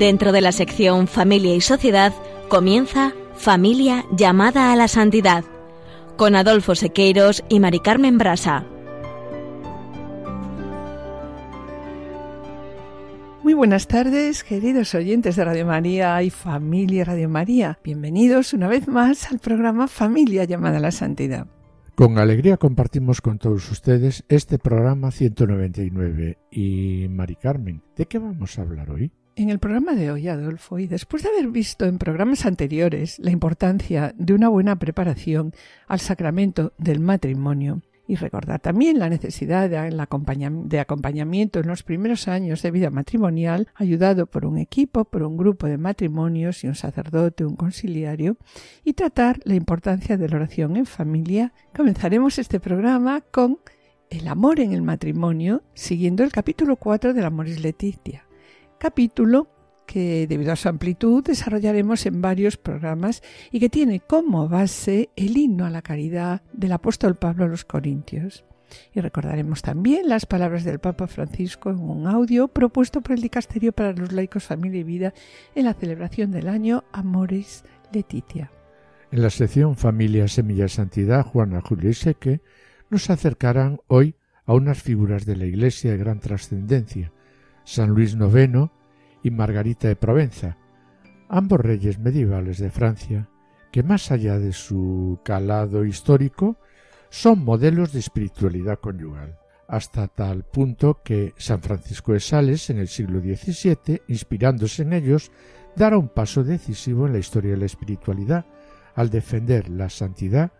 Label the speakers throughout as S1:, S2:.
S1: Dentro de la sección Familia y Sociedad comienza Familia llamada a la santidad con Adolfo Sequeiros y Mari Carmen Brasa.
S2: Muy buenas tardes, queridos oyentes de Radio María y familia Radio María. Bienvenidos una vez más al programa Familia llamada a la Santidad.
S3: Con alegría compartimos con todos ustedes este programa 199. Y Mari Carmen, ¿de qué vamos a hablar hoy?
S2: En el programa de hoy, Adolfo, y después de haber visto en programas anteriores la importancia de una buena preparación al sacramento del matrimonio, y recordar también la necesidad de, acompañamiento en los primeros años de vida matrimonial, ayudado por un equipo, por un grupo de matrimonios y un sacerdote, un conciliario, y tratar la importancia de la oración en familia, comenzaremos este programa con el amor en el matrimonio, siguiendo el capítulo 4 del Amoris Leticia capítulo que debido a su amplitud desarrollaremos en varios programas y que tiene como base el himno a la caridad del apóstol Pablo a los Corintios. Y recordaremos también las palabras del Papa Francisco en un audio propuesto por el Dicasterio para los Laicos, Familia y Vida en la celebración del año Amores Letitia.
S3: En la sección Familia, Semilla Santidad, Juana Julio y Seque nos acercarán hoy a unas figuras de la Iglesia de gran trascendencia, San Luis IX y Margarita de Provenza, ambos reyes medievales de Francia, que más allá de su calado histórico, son modelos de espiritualidad conyugal, hasta tal punto que San Francisco de Sales en el siglo XVII, inspirándose en ellos, dará un paso decisivo en la historia de la espiritualidad, al defender la santidad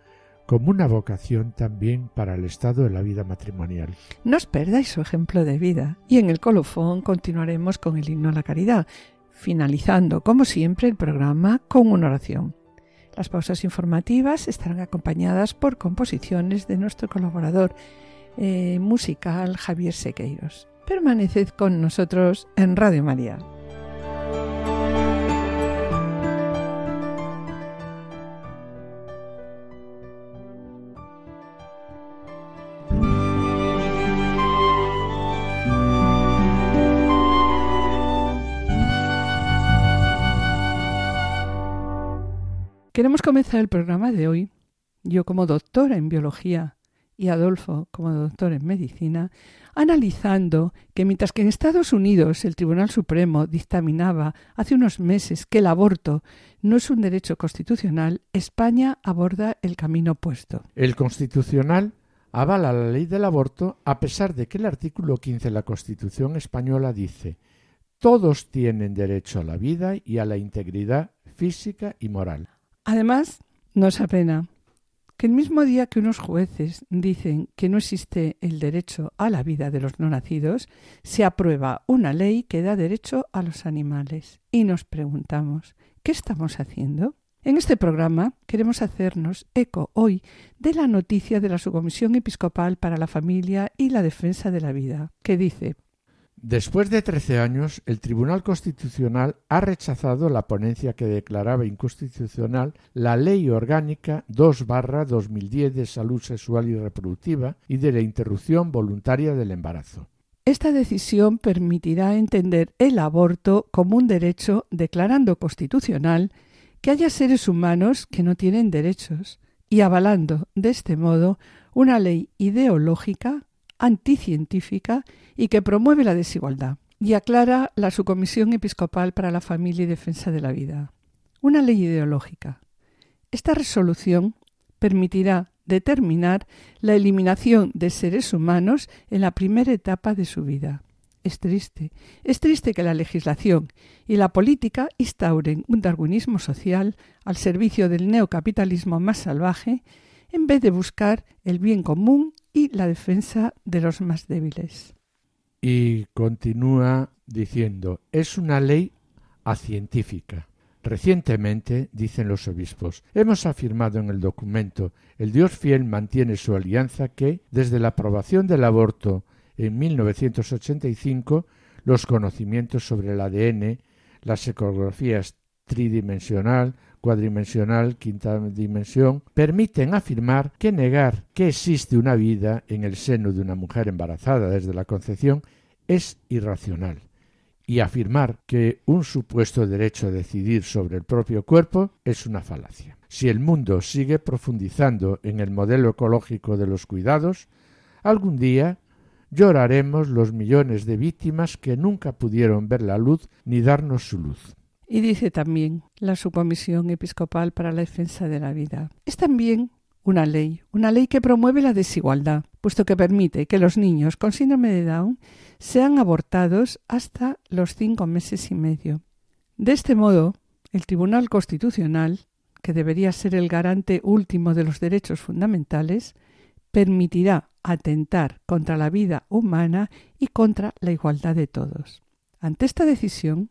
S3: como una vocación también para el estado de la vida matrimonial.
S2: No os perdáis su ejemplo de vida y en el colofón continuaremos con el himno a la caridad, finalizando como siempre el programa con una oración. Las pausas informativas estarán acompañadas por composiciones de nuestro colaborador eh, musical Javier Sequeiros. Permaneced con nosotros en Radio María. Queremos comenzar el programa de hoy, yo como doctora en biología y Adolfo como doctor en medicina, analizando que mientras que en Estados Unidos el Tribunal Supremo dictaminaba hace unos meses que el aborto no es un derecho constitucional, España aborda el camino opuesto.
S3: El constitucional avala la ley del aborto a pesar de que el artículo 15 de la Constitución española dice todos tienen derecho a la vida y a la integridad física y moral.
S2: Además, nos apena que el mismo día que unos jueces dicen que no existe el derecho a la vida de los no nacidos, se aprueba una ley que da derecho a los animales. Y nos preguntamos, ¿qué estamos haciendo? En este programa queremos hacernos eco hoy de la noticia de la Subcomisión Episcopal para la Familia y la Defensa de la Vida, que dice
S3: Después de trece años, el Tribunal Constitucional ha rechazado la ponencia que declaraba inconstitucional la Ley Orgánica 2-2010 de Salud Sexual y Reproductiva y de la interrupción voluntaria del embarazo.
S2: Esta decisión permitirá entender el aborto como un derecho, declarando constitucional que haya seres humanos que no tienen derechos y avalando de este modo una ley ideológica anticientífica y que promueve la desigualdad, y aclara la Subcomisión Episcopal para la Familia y Defensa de la Vida. Una ley ideológica. Esta resolución permitirá determinar la eliminación de seres humanos en la primera etapa de su vida. Es triste, es triste que la legislación y la política instauren un darwinismo social al servicio del neocapitalismo más salvaje en vez de buscar el bien común y la defensa de los más débiles.
S3: Y continúa diciendo, es una ley acientífica. Recientemente, dicen los obispos, hemos afirmado en el documento, el Dios fiel mantiene su alianza que, desde la aprobación del aborto en 1985, los conocimientos sobre el ADN, las ecografías tridimensional, cuadridimensional, quinta dimensión, permiten afirmar que negar que existe una vida en el seno de una mujer embarazada desde la concepción es irracional y afirmar que un supuesto derecho a decidir sobre el propio cuerpo es una falacia. Si el mundo sigue profundizando en el modelo ecológico de los cuidados, algún día lloraremos los millones de víctimas que nunca pudieron ver la luz ni darnos su luz.
S2: Y dice también la Subcomisión Episcopal para la Defensa de la Vida. Es también una ley, una ley que promueve la desigualdad, puesto que permite que los niños con síndrome de Down sean abortados hasta los cinco meses y medio. De este modo, el Tribunal Constitucional, que debería ser el garante último de los derechos fundamentales, permitirá atentar contra la vida humana y contra la igualdad de todos. Ante esta decisión,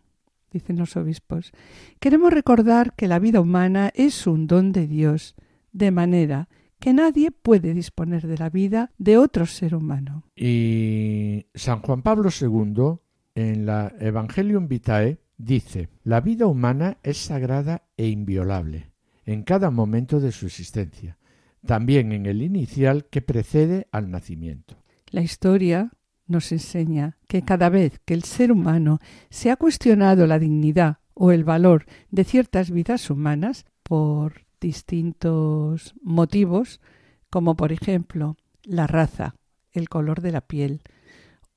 S2: dicen los obispos, queremos recordar que la vida humana es un don de Dios, de manera que nadie puede disponer de la vida de otro ser humano.
S3: Y San Juan Pablo II, en la Evangelium Vitae, dice, la vida humana es sagrada e inviolable en cada momento de su existencia, también en el inicial que precede al nacimiento.
S2: La historia nos enseña que cada vez que el ser humano se ha cuestionado la dignidad o el valor de ciertas vidas humanas por distintos motivos, como por ejemplo la raza, el color de la piel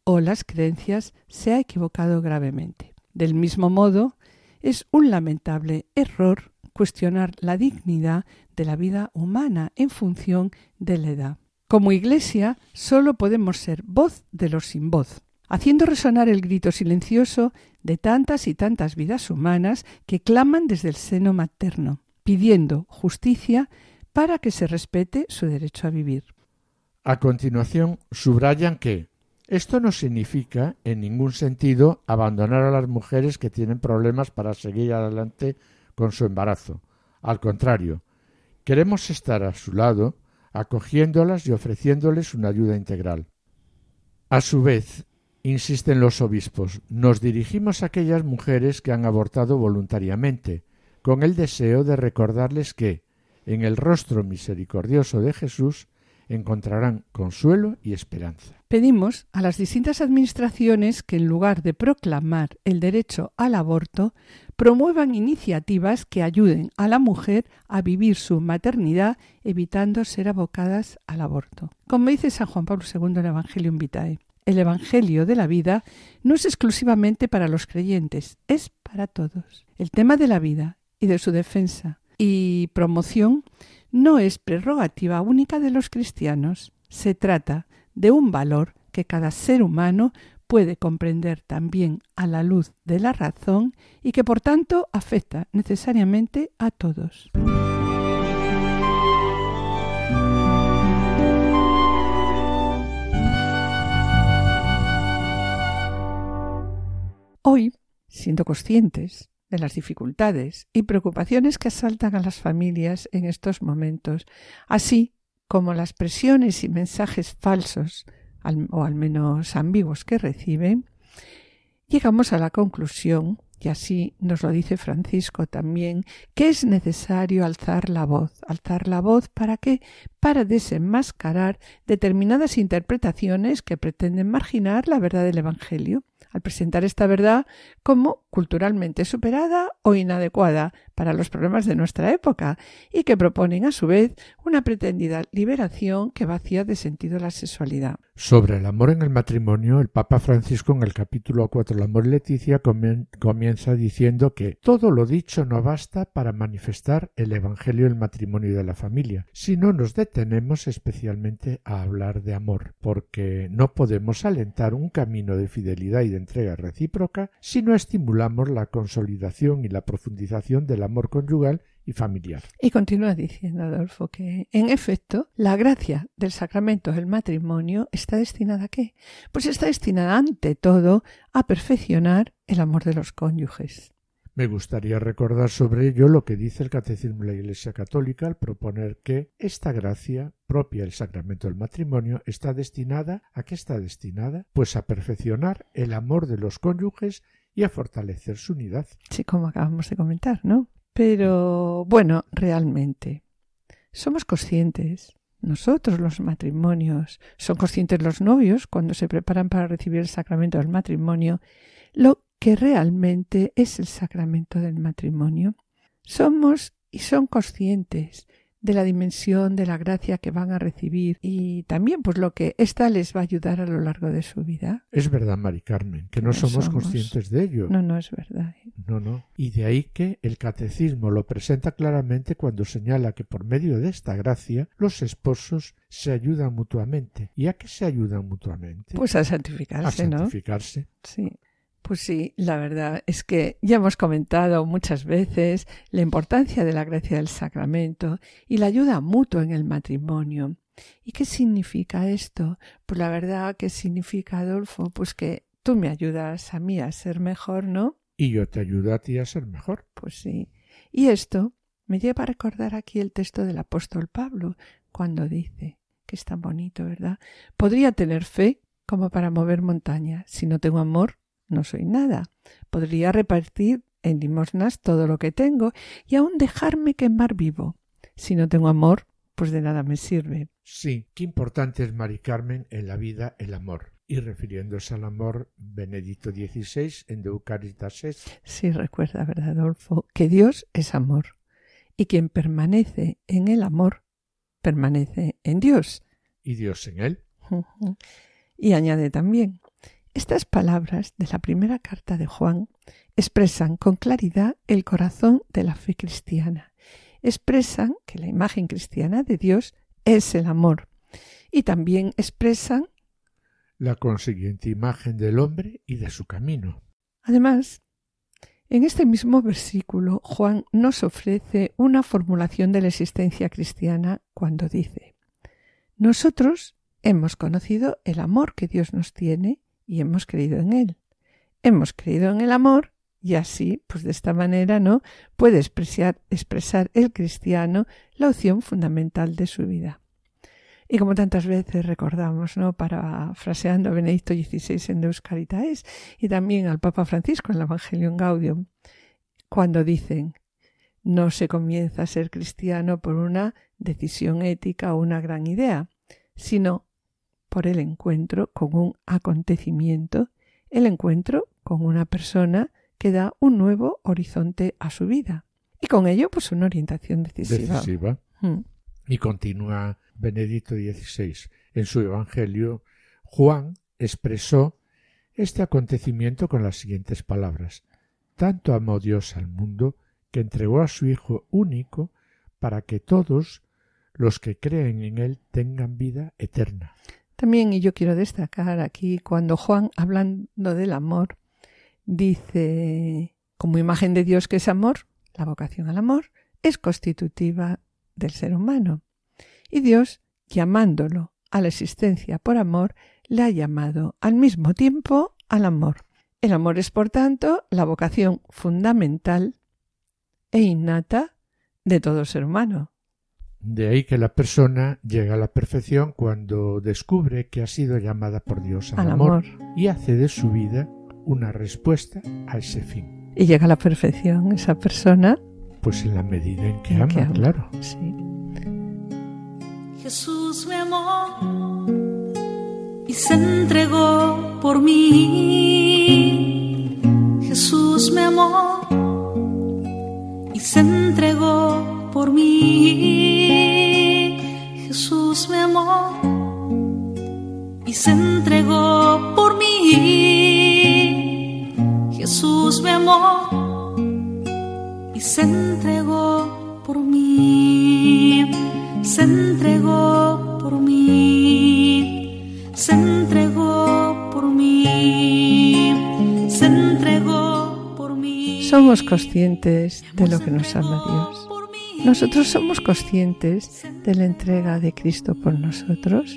S2: o las creencias, se ha equivocado gravemente. Del mismo modo, es un lamentable error cuestionar la dignidad de la vida humana en función de la edad. Como Iglesia solo podemos ser voz de los sin voz, haciendo resonar el grito silencioso de tantas y tantas vidas humanas que claman desde el seno materno, pidiendo justicia para que se respete su derecho a vivir.
S3: A continuación, subrayan que esto no significa en ningún sentido abandonar a las mujeres que tienen problemas para seguir adelante con su embarazo. Al contrario, queremos estar a su lado, acogiéndolas y ofreciéndoles una ayuda integral. A su vez, insisten los obispos, nos dirigimos a aquellas mujeres que han abortado voluntariamente, con el deseo de recordarles que, en el rostro misericordioso de Jesús, encontrarán consuelo y esperanza.
S2: Pedimos a las distintas administraciones que en lugar de proclamar el derecho al aborto, promuevan iniciativas que ayuden a la mujer a vivir su maternidad evitando ser abocadas al aborto. Como dice San Juan Pablo II en el Evangelio Vitae, el Evangelio de la vida no es exclusivamente para los creyentes, es para todos. El tema de la vida y de su defensa y promoción no es prerrogativa única de los cristianos. Se trata de un valor que cada ser humano puede comprender también a la luz de la razón y que por tanto afecta necesariamente a todos. Hoy, siendo conscientes de las dificultades y preocupaciones que asaltan a las familias en estos momentos, así como las presiones y mensajes falsos o al menos ambiguos que reciben, llegamos a la conclusión, y así nos lo dice Francisco también, que es necesario alzar la voz. ¿Alzar la voz para qué? Para desenmascarar determinadas interpretaciones que pretenden marginar la verdad del Evangelio al presentar esta verdad como culturalmente superada o inadecuada para los problemas de nuestra época y que proponen a su vez una pretendida liberación que vacía de sentido la sexualidad.
S3: Sobre el amor en el matrimonio, el Papa Francisco en el capítulo 4 El amor Leticia comienza diciendo que todo lo dicho no basta para manifestar el Evangelio del matrimonio y de la familia, si no nos detenemos especialmente a hablar de amor, porque no podemos alentar un camino de fidelidad y de entrega recíproca si no estimulamos la consolidación y la profundización del amor conyugal y familiar.
S2: Y continúa diciendo Adolfo que, en efecto, la gracia del sacramento del matrimonio está destinada a qué? Pues está destinada ante todo a perfeccionar el amor de los cónyuges.
S3: Me gustaría recordar sobre ello lo que dice el Catecismo de la Iglesia Católica al proponer que esta gracia propia del sacramento del matrimonio está destinada a qué está destinada? Pues a perfeccionar el amor de los cónyuges y a fortalecer su unidad.
S2: Sí, como acabamos de comentar, ¿no? Pero bueno, realmente, somos conscientes. Nosotros los matrimonios, son conscientes los novios cuando se preparan para recibir el sacramento del matrimonio, lo que realmente es el sacramento del matrimonio. Somos y son conscientes de la dimensión de la gracia que van a recibir y también pues lo que ésta les va a ayudar a lo largo de su vida.
S3: Es verdad, Mari Carmen, que no, somos, conscientes de ello.
S2: No, no es verdad. ¿eh?
S3: No, no. Y de ahí que el catecismo lo presenta claramente cuando señala que por medio de esta gracia los esposos se ayudan mutuamente. ¿Y a qué se ayudan mutuamente?
S2: Pues a santificarse,
S3: a
S2: ¿no?
S3: santificarse.
S2: Sí. Pues sí, la verdad es que ya hemos comentado muchas veces la importancia de la gracia del sacramento y la ayuda mutua en el matrimonio. ¿Y qué significa esto? Pues la verdad, ¿qué significa, Adolfo? Pues que tú me ayudas a mí a ser mejor, ¿no?
S3: Y yo te ayudo a ti a ser mejor.
S2: Pues sí. Y esto me lleva a recordar aquí el texto del apóstol Pablo, cuando dice, que es tan bonito, ¿verdad? Podría tener fe como para mover montaña. Si no tengo amor, no soy nada. Podría repartir en limosnas todo lo que tengo y aún dejarme quemar vivo. Si no tengo amor, pues de nada me sirve.
S3: Sí, qué importante es, Mari Carmen, en la vida el amor. Y refiriéndose al amor, Benedicto XVI en De
S2: Sí, recuerda, ¿verdad, Adolfo? Que Dios es amor. Y quien permanece en el amor, permanece en Dios.
S3: Y Dios en él.
S2: y añade también, estas palabras de la primera carta de Juan expresan con claridad el corazón de la fe cristiana. Expresan que la imagen cristiana de Dios es el amor. Y también expresan
S3: la consiguiente imagen del hombre y de su camino.
S2: Además, en este mismo versículo Juan nos ofrece una formulación de la existencia cristiana cuando dice Nosotros hemos conocido el amor que Dios nos tiene y hemos creído en él. Hemos creído en el amor y así, pues de esta manera, ¿no? Puede expresar, expresar el cristiano la opción fundamental de su vida. Y como tantas veces recordamos, ¿no? Parafraseando a Benedicto XVI en Deus Caritaes y también al Papa Francisco en el Evangelium Gaudium, cuando dicen no se comienza a ser cristiano por una decisión ética o una gran idea, sino por el encuentro con un acontecimiento, el encuentro con una persona que da un nuevo horizonte a su vida. Y con ello, pues una orientación decisiva.
S3: decisiva. Mm. Y continúa Benedicto XVI. En su Evangelio, Juan expresó este acontecimiento con las siguientes palabras. Tanto amó Dios al mundo que entregó a su Hijo único para que todos los que creen en Él tengan vida eterna.
S2: También, y yo quiero destacar aquí, cuando Juan, hablando del amor, dice, como imagen de Dios que es amor, la vocación al amor es constitutiva del ser humano. Y Dios, llamándolo a la existencia por amor, le ha llamado al mismo tiempo al amor. El amor es, por tanto, la vocación fundamental e innata de todo ser humano.
S3: De ahí que la persona llega a la perfección cuando descubre que ha sido llamada por Dios al, amor, y hace de su vida una respuesta a ese fin.
S2: Y llega a la perfección esa persona.
S3: Pues en la medida en que, ama, claro.
S2: Sí.
S4: Jesús me amó y se entregó por mí. Jesús me amó y se entregó por mí. Jesús me amó y se entregó por mí. Jesús me amó y se entregó por mí. Se entregó por mí. Se entregó por mí. Se entregó por mí.
S2: Somos conscientes de lo que nos ama Dios. Nosotros somos conscientes de la entrega de Cristo por nosotros.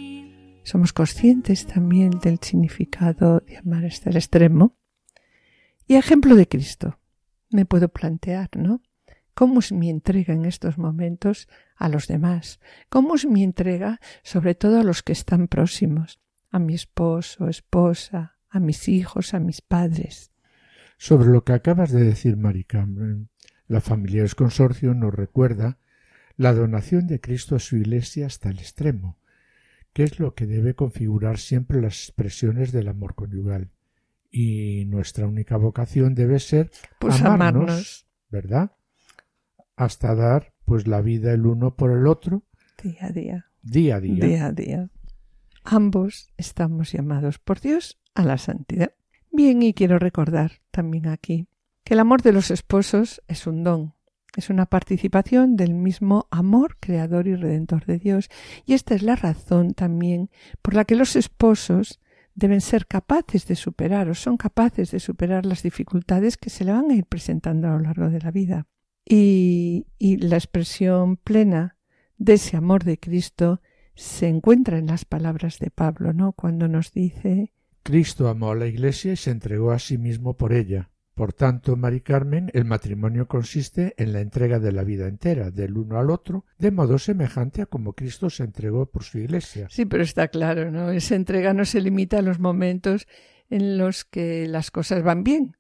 S2: Somos conscientes también del significado de amar hasta el extremo. Y ejemplo de Cristo, me puedo plantear, ¿no? ¿Cómo es mi entrega en estos momentos a los demás? ¿Cómo es mi entrega sobre todo a los que están próximos? A mi esposo, esposa, a mis hijos, a mis padres.
S3: Sobre lo que acabas de decir, Mari la familia del consorcio nos recuerda la donación de Cristo a su Iglesia hasta el extremo, que es lo que debe configurar siempre las expresiones del amor conyugal. Y nuestra única vocación debe ser
S2: Pues
S3: amarnos,
S2: amarnos.
S3: ¿verdad? Hasta dar pues la vida el uno por el otro
S2: Día a día.
S3: día a día.
S2: día a día. Ambos estamos llamados por Dios a la santidad. Bien, y quiero recordar también aquí que el amor de los esposos es un don, es una participación del mismo amor creador y redentor de Dios. Y esta es la razón también por la que los esposos deben ser capaces de superar o son capaces de superar las dificultades que se le van a ir presentando a lo largo de la vida. Y, y la expresión plena de ese amor de Cristo se encuentra en las palabras de Pablo, ¿no? Cuando nos dice
S3: Cristo amó a la Iglesia y se entregó a sí mismo por ella. Por tanto, Mari Carmen, el matrimonio consiste en la entrega de la vida entera, del uno al otro, de modo semejante a como Cristo se entregó por su Iglesia.
S2: Sí, pero está claro, ¿no? Esa entrega no se limita a los momentos en los que las cosas van bien,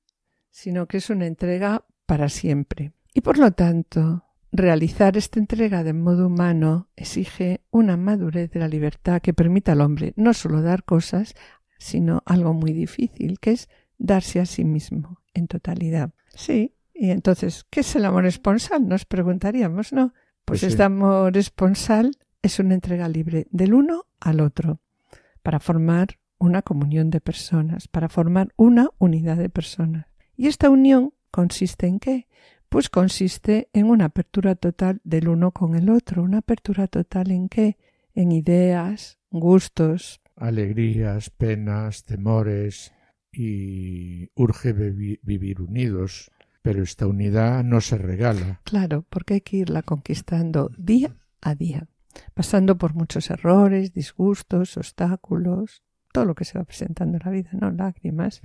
S2: sino que es una entrega para siempre. Y por lo tanto, realizar esta entrega de modo humano exige una madurez de la libertad que permita al hombre no solo dar cosas, sino algo muy difícil, que es darse a sí mismo en totalidad. Sí, y entonces, ¿qué es el amor esponsal? Nos preguntaríamos, ¿no? Pues,
S3: Pues sí.
S2: este amor esponsal es una entrega libre del uno al otro para formar una comunión de personas, para formar una unidad de personas. Y esta unión consiste en qué? Pues consiste en una apertura total del uno con el otro, una apertura total en qué? En ideas, gustos,
S3: Alegrías, penas, temores y urge vivi- vivir unidos. Pero esta unidad no se regala.
S2: Claro, porque hay que irla conquistando día a día, pasando por muchos errores, disgustos, obstáculos, todo lo que se va presentando en la vida, ¿no? Lágrimas.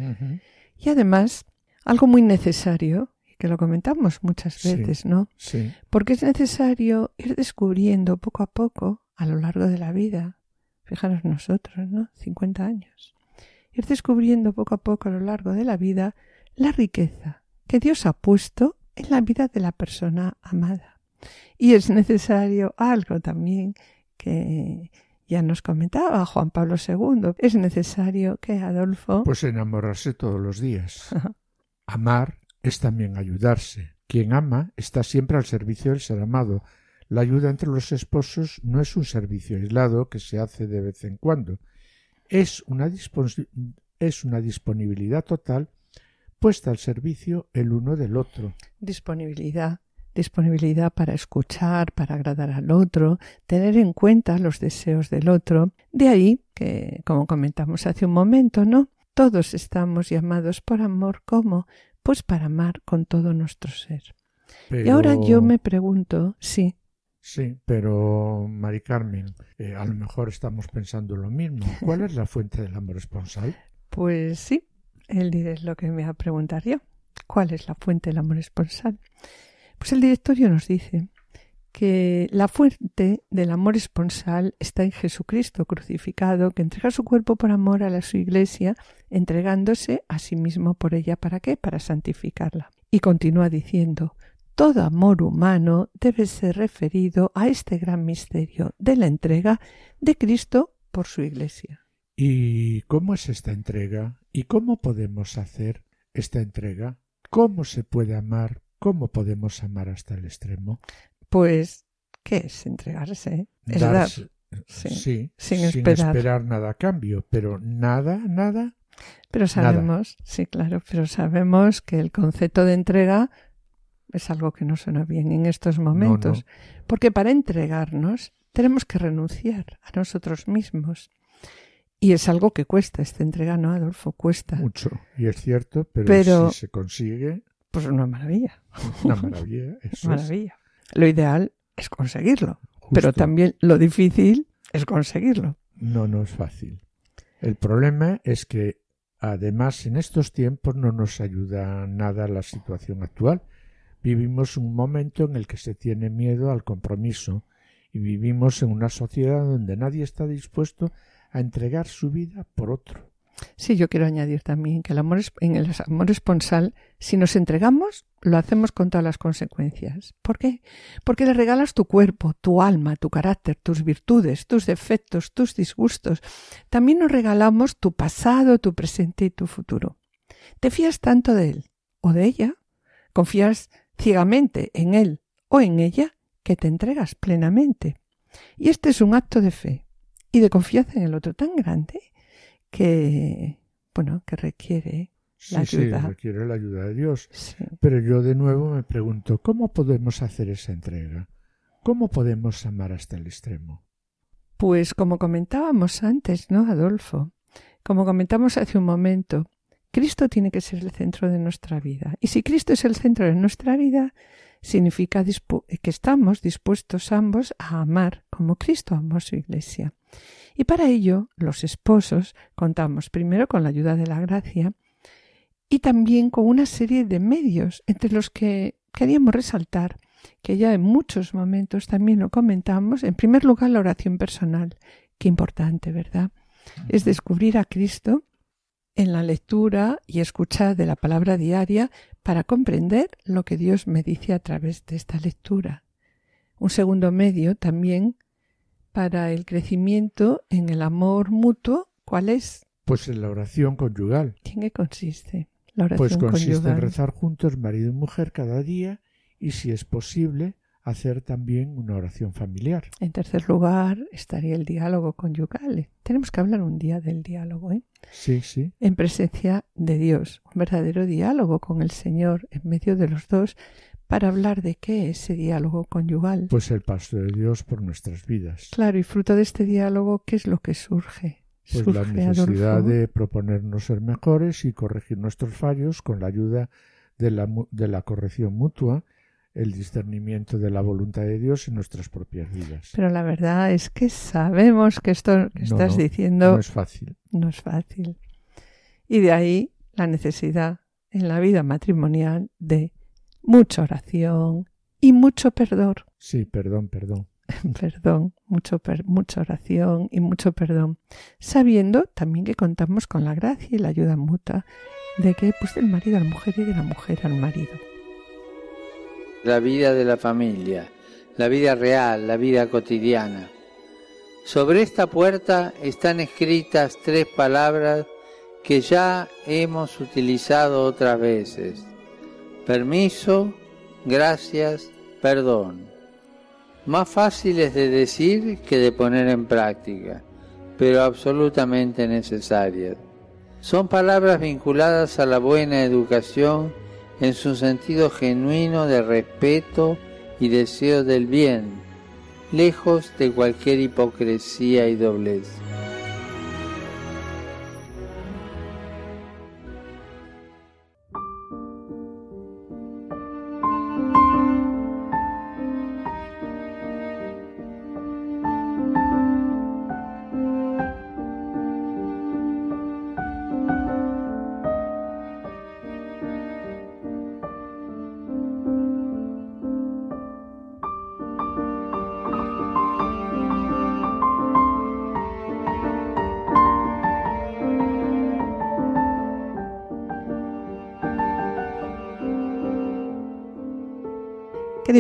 S2: Y además, algo muy necesario, y que lo comentamos muchas
S3: Sí.
S2: veces, ¿no?
S3: Sí,
S2: Porque es necesario ir descubriendo poco a poco, a lo largo de la vida, fijaros nosotros, ¿no? 50 años. Ir descubriendo poco a poco a lo largo de la vida la riqueza que Dios ha puesto en la vida de la persona amada. Y es necesario algo también que ya nos comentaba Juan Pablo II. Es necesario que Adolfo
S3: pues enamorarse todos los días. Amar es también ayudarse. Quien ama está siempre al servicio del ser amado. La ayuda entre los esposos no es un servicio aislado que se hace de vez en cuando. Es una, es una disponibilidad total puesta al servicio el uno del otro.
S2: disponibilidad, disponibilidad para escuchar, para agradar al otro, tener en cuenta los deseos del otro. De ahí que, como comentamos hace un momento, ¿no? Todos estamos llamados por amor ¿cómo? Pues para amar con todo nuestro ser.
S3: Pero...
S2: Y ahora yo me pregunto, sí,
S3: Sí, pero Mari Carmen, eh, a lo mejor estamos pensando lo mismo. ¿Cuál es la fuente del amor esponsal?
S2: pues sí, él es lo que me va a preguntar yo. ¿Cuál es la fuente del amor esponsal? Pues el directorio nos dice que la fuente del amor esponsal está en Jesucristo crucificado, que entrega su cuerpo por amor a la su iglesia, entregándose a sí mismo por ella. ¿Para qué? Para santificarla. Y continúa diciendo, todo amor humano debe ser referido a este gran misterio de la entrega de Cristo por su iglesia.
S3: ¿Y cómo es esta entrega? ¿Y cómo podemos hacer esta entrega? ¿Cómo se puede amar? ¿Cómo podemos amar hasta el extremo?
S2: Pues, ¿qué es entregarse? Es
S3: Darse-
S2: dar. Sí,
S3: sí,
S2: sin esperar.
S3: nada a cambio, pero nada, nada.
S2: Pero sabemos, sí, claro, pero sabemos que el concepto de entrega es algo que no suena bien en estos momentos. Porque para entregarnos tenemos que renunciar a nosotros mismos. Y es algo que cuesta, esta entrega, ¿no, Adolfo? Cuesta.
S3: Mucho. Y es cierto, pero,
S2: Pero-
S3: si se consigue,
S2: Pues una maravilla.
S3: una maravilla. Eso es
S2: Maravilla. Lo ideal es conseguirlo. Pero también lo difícil es conseguirlo.
S3: No, no es fácil. El problema es que, además, en estos tiempos no nos ayuda nada la situación actual. Vivimos un momento en el que se tiene miedo al compromiso y vivimos en una sociedad donde nadie está dispuesto a entregar su vida por otro.
S2: Sí, yo quiero añadir también que el amor es- en el amor esponsal, si nos entregamos, lo hacemos con todas las consecuencias. ¿Por qué? Porque le regalas tu cuerpo, tu alma, tu carácter, tus virtudes, tus defectos, tus disgustos. También nos regalamos tu pasado, tu presente y tu futuro. Te fías tanto de él o de ella, confías ciegamente en él o en ella, que te entregas plenamente. Y este es un acto de fe y de confianza en el otro tan grande que, bueno, que requiere la ayuda.
S3: Sí, requiere la ayuda de Dios. Pero yo de nuevo me pregunto, ¿cómo podemos hacer esa entrega? ¿Cómo podemos amar hasta el extremo?
S2: Pues como comentábamos antes, ¿no, Adolfo? Como comentamos hace un momento, Cristo tiene que ser el centro de nuestra vida. Y si Cristo es el centro de nuestra vida, significa que estamos dispuestos ambos a amar como Cristo amó su iglesia. Y para ello, los esposos contamos primero con la ayuda de la gracia y también con una serie de medios, entre los que queríamos resaltar que ya en muchos momentos también lo comentamos. En primer lugar, la oración personal. Qué importante, ¿verdad? Es descubrir a Cristo en la lectura y escucha de la palabra diaria para comprender lo que Dios me dice a través de esta lectura. Un segundo medio también para el crecimiento en el amor mutuo, ¿cuál es?
S3: Pues en la oración conyugal.
S2: ¿En qué consiste? La oración
S3: pues consiste en rezar juntos marido y mujer cada día y si es posible hacer también una oración familiar.
S2: En tercer lugar estaría el diálogo conyugal. Tenemos que hablar un día del diálogo, ¿eh?
S3: Sí, sí.
S2: En presencia de Dios, un verdadero diálogo con el Señor en medio de los dos para hablar de qué es ese diálogo conyugal.
S3: Pues el paso de Dios por nuestras vidas.
S2: Claro, y fruto de este diálogo, ¿qué es lo que surge?
S3: Pues la necesidad de proponernos ser mejores y corregir nuestros fallos con la ayuda de la, de la corrección mutua el discernimiento de la voluntad de Dios en nuestras propias vidas.
S2: Pero la verdad es que sabemos que esto que estás diciendo
S3: no es fácil.
S2: No es fácil. Y de ahí la necesidad en la vida matrimonial de mucha oración y mucho perdón.
S3: Sí, perdón, perdón.
S2: perdón, mucho mucha oración y mucho perdón, sabiendo también que contamos con la gracia y la ayuda mutua de que pues del marido a la mujer y de la mujer al marido
S5: la vida de la familia, la vida real, la vida cotidiana. Sobre esta puerta están escritas tres palabras que ya hemos utilizado otras veces. Permiso, gracias, perdón. Más fáciles de decir que de poner en práctica, pero absolutamente necesarias. Son palabras vinculadas a la buena educación en su sentido genuino de respeto y deseo del bien, lejos de cualquier hipocresía y doblez.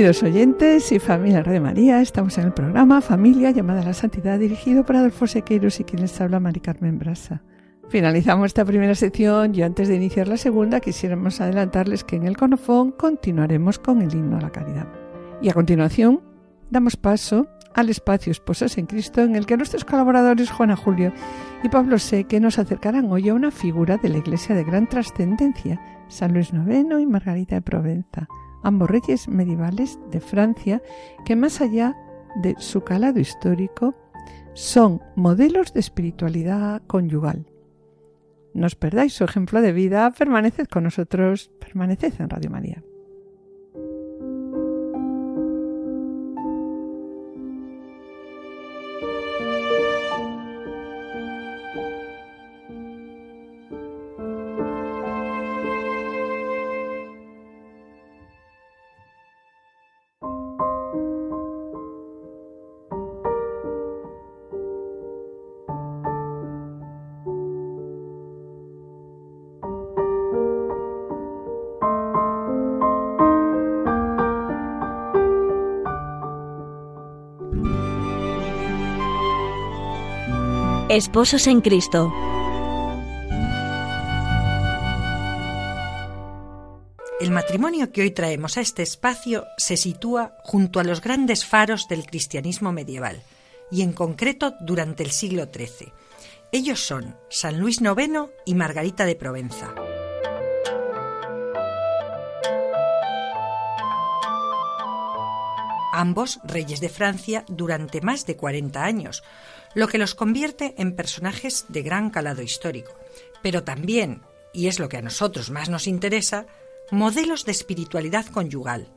S2: Queridos oyentes y familia de María, estamos en el programa Familia llamada a la Santidad, dirigido por Adolfo Sequeiros y quien les habla Mari Carmen Brasa. Finalizamos esta primera sección y antes de iniciar la segunda quisiéramos adelantarles que en el conofón continuaremos con el himno a la caridad. Y a continuación damos paso al espacio Esposas en Cristo en el que nuestros colaboradores Juana Julio y Pablo Seque nos acercarán hoy a una figura de la Iglesia de gran trascendencia, San Luis IX y Margarita de Provenza ambos reyes medievales de Francia que más allá de su calado histórico son modelos de espiritualidad conyugal. No os perdáis su ejemplo de vida, permaneced con nosotros, permaneced en Radio María.
S1: Esposos en Cristo.
S6: El matrimonio que hoy traemos a este espacio se sitúa junto a los grandes faros del cristianismo medieval, y en concreto durante el siglo XIII. Ellos son San Luis IX y Margarita de Provenza. ambos reyes de Francia durante más de 40 años, lo que los convierte en personajes de gran calado histórico, pero también, y es lo que a nosotros más nos interesa, modelos de espiritualidad conyugal,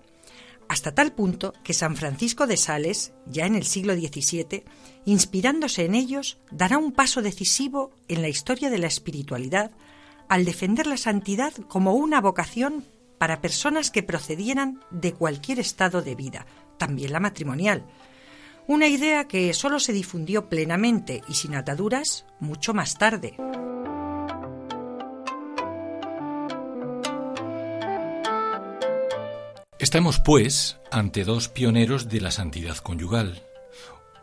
S6: hasta tal punto que San Francisco de Sales, ya en el siglo XVII, inspirándose en ellos, dará un paso decisivo en la historia de la espiritualidad al defender la santidad como una vocación para personas que procedieran de cualquier estado de vida, también la matrimonial. Una idea que solo se difundió plenamente y sin ataduras mucho más tarde.
S7: Estamos, pues, ante dos pioneros de la santidad conyugal.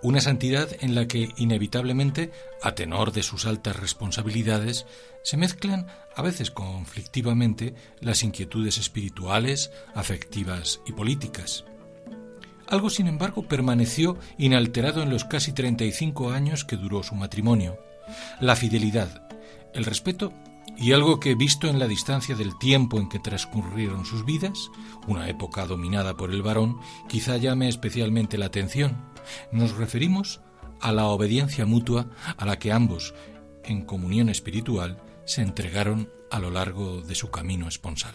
S7: Una santidad en la que, inevitablemente, a tenor de sus altas responsabilidades, se mezclan, a veces conflictivamente, las inquietudes espirituales, afectivas y políticas. Algo, sin embargo, permaneció inalterado en los casi 35 años que duró su matrimonio. La fidelidad, el respeto y algo que, visto en la distancia del tiempo en que transcurrieron sus vidas, una época dominada por el varón, quizá llame especialmente la atención. Nos referimos a la obediencia mutua a la que ambos, en comunión espiritual, se entregaron a lo largo de su camino esponsal.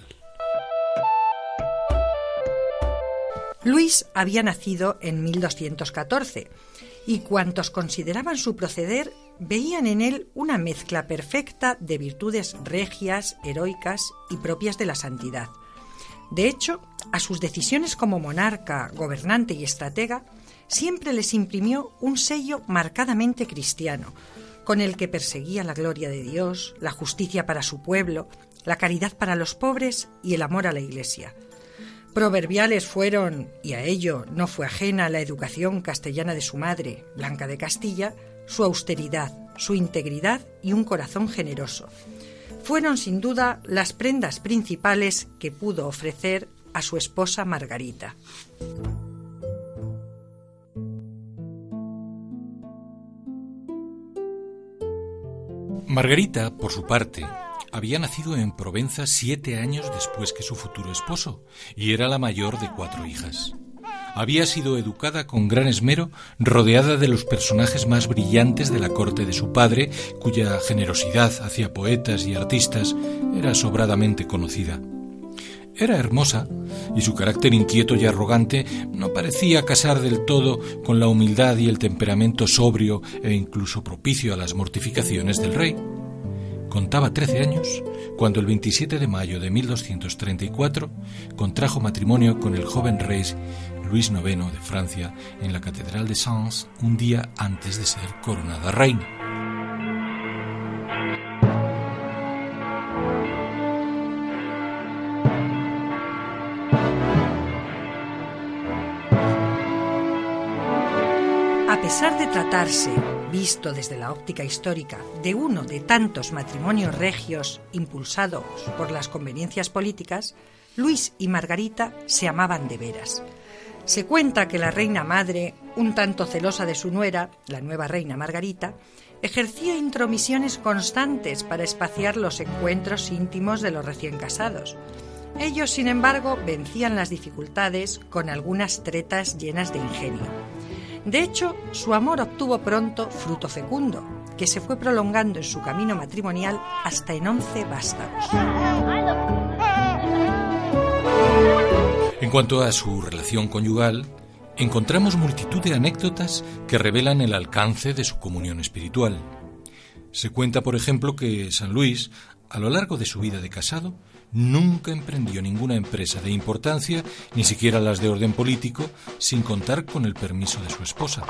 S6: Luis había nacido en 1214 y cuantos consideraban su proceder veían en él una mezcla perfecta de virtudes regias, heroicas y propias de la santidad. De hecho, a sus decisiones como monarca, gobernante y estratega siempre les imprimió un sello marcadamente cristiano, con el que perseguía la gloria de Dios, la justicia para su pueblo, la caridad para los pobres y el amor a la Iglesia. Proverbiales fueron, y a ello no fue ajena la educación castellana de su madre, Blanca de Castilla, su austeridad, su integridad y un corazón generoso. Fueron sin duda las prendas principales que pudo ofrecer a su esposa Margarita.
S7: Margarita, por su parte, había nacido en Provenza siete años después que su futuro esposo y era la mayor de cuatro hijas. Había sido educada con gran esmero, rodeada de los personajes más brillantes de la corte de su padre, cuya generosidad hacia poetas y artistas era sobradamente conocida. Era hermosa, y su carácter inquieto y arrogante no parecía casar del todo con la humildad y el temperamento sobrio e incluso propicio a las mortificaciones del rey. Contaba 13 años cuando el 27 de mayo de 1234 contrajo matrimonio con el joven rey Luis IX de Francia en la Catedral de Sens un día antes de ser coronada reina.
S6: A pesar de tratarse visto desde la óptica histórica de uno de tantos matrimonios regios impulsados por las conveniencias políticas, Luis y Margarita se amaban de veras. Se cuenta que la reina madre, un tanto celosa de su nuera, la nueva reina Margarita, ejercía intromisiones constantes para espaciar los encuentros íntimos de los recién casados. Ellos, sin embargo, vencían las dificultades con algunas tretas llenas de ingenio. De hecho, su amor obtuvo pronto fruto fecundo, que se fue prolongando en su camino matrimonial hasta en once vástagos.
S7: En cuanto a su relación conyugal, encontramos multitud de anécdotas que revelan el alcance de su comunión espiritual. Se cuenta, por ejemplo, que San Luis, a lo largo de su vida de casado, nunca emprendió ninguna empresa de importancia, ni siquiera las de orden político, sin contar con el permiso de su esposa.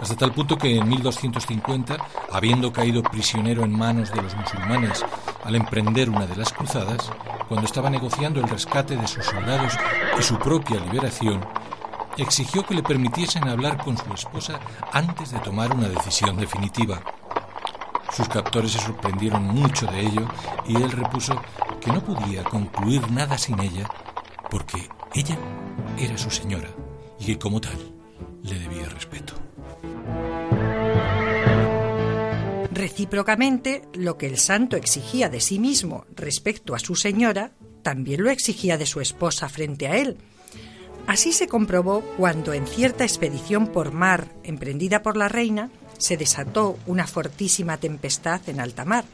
S7: Hasta tal punto que en 1250, habiendo caído prisionero en manos de los musulmanes al emprender una de las cruzadas, cuando estaba negociando el rescate de sus soldados y su propia liberación, exigió que le permitiesen hablar con su esposa antes de tomar una decisión definitiva. Sus captores se sorprendieron mucho de ello y él repuso que no podía concluir nada sin ella porque ella era su señora y que como tal le debía respeto.
S6: Recíprocamente, lo que el santo exigía de sí mismo respecto a su señora, también lo exigía de su esposa frente a él. Así se comprobó cuando en cierta expedición por mar emprendida por la reina se desató una fortísima tempestad en alta mar.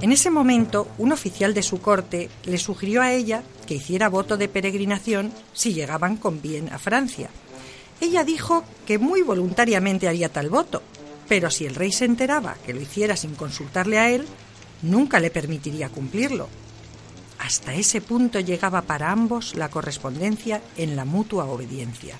S6: En ese momento, un oficial de su corte le sugirió a ella que hiciera voto de peregrinación si llegaban con bien a Francia. Ella dijo que muy voluntariamente haría tal voto, pero si el rey se enteraba que lo hiciera sin consultarle a él, nunca le permitiría cumplirlo. Hasta ese punto llegaba para ambos la correspondencia en la mutua obediencia.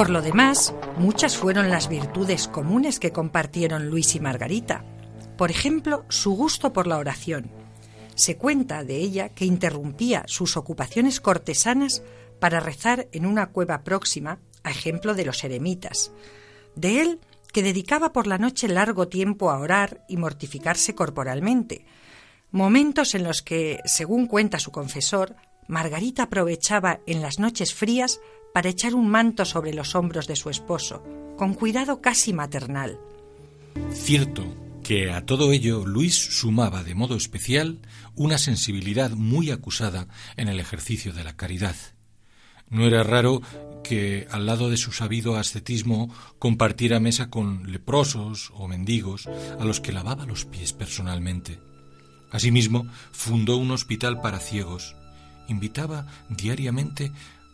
S6: Por lo demás, muchas fueron las virtudes comunes que compartieron Luis y Margarita. Por ejemplo, su gusto por la oración. Se cuenta de ella que interrumpía sus ocupaciones cortesanas para rezar en una cueva próxima, a ejemplo de los eremitas. De él, que dedicaba por la noche largo tiempo a orar y mortificarse corporalmente, momentos en los que, según cuenta su confesor, Margarita aprovechaba en las noches frías para echar un manto sobre los hombros de su esposo, con cuidado casi maternal.
S7: Cierto que a todo ello Luis sumaba de modo especial una sensibilidad muy acusada en el ejercicio de la caridad. No era raro que al lado de su sabido ascetismo compartiera mesa con leprosos o mendigos a los que lavaba los pies personalmente. Asimismo, fundó un hospital para ciegos. Invitaba diariamente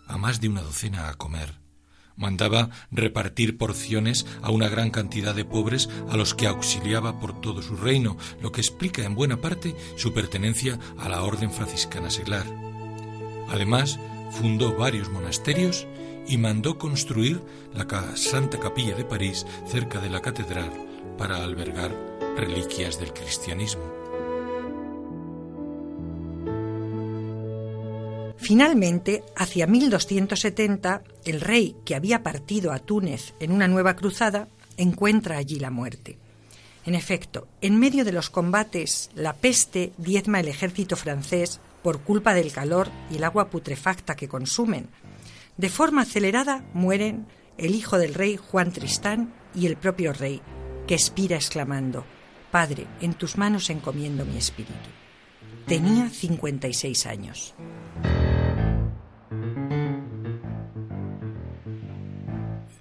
S7: a más de una docena a comer. Mandaba repartir porciones a una gran cantidad de pobres a los que auxiliaba por todo su reino, lo que explica en buena parte su pertenencia a la orden franciscana seglar. Además, fundó varios monasterios y mandó construir la Santa Capilla de París cerca de la catedral para albergar reliquias del cristianismo.
S6: Finalmente, hacia 1270, el rey, que había partido a Túnez en una nueva cruzada, encuentra allí la muerte. En efecto, en medio de los combates, la peste diezma el ejército francés por culpa del calor y el agua putrefacta que consumen. De forma acelerada mueren el hijo del rey Juan Tristán y el propio rey, que expira exclamando, Padre, en tus manos encomiendo mi espíritu. Tenía 56 años.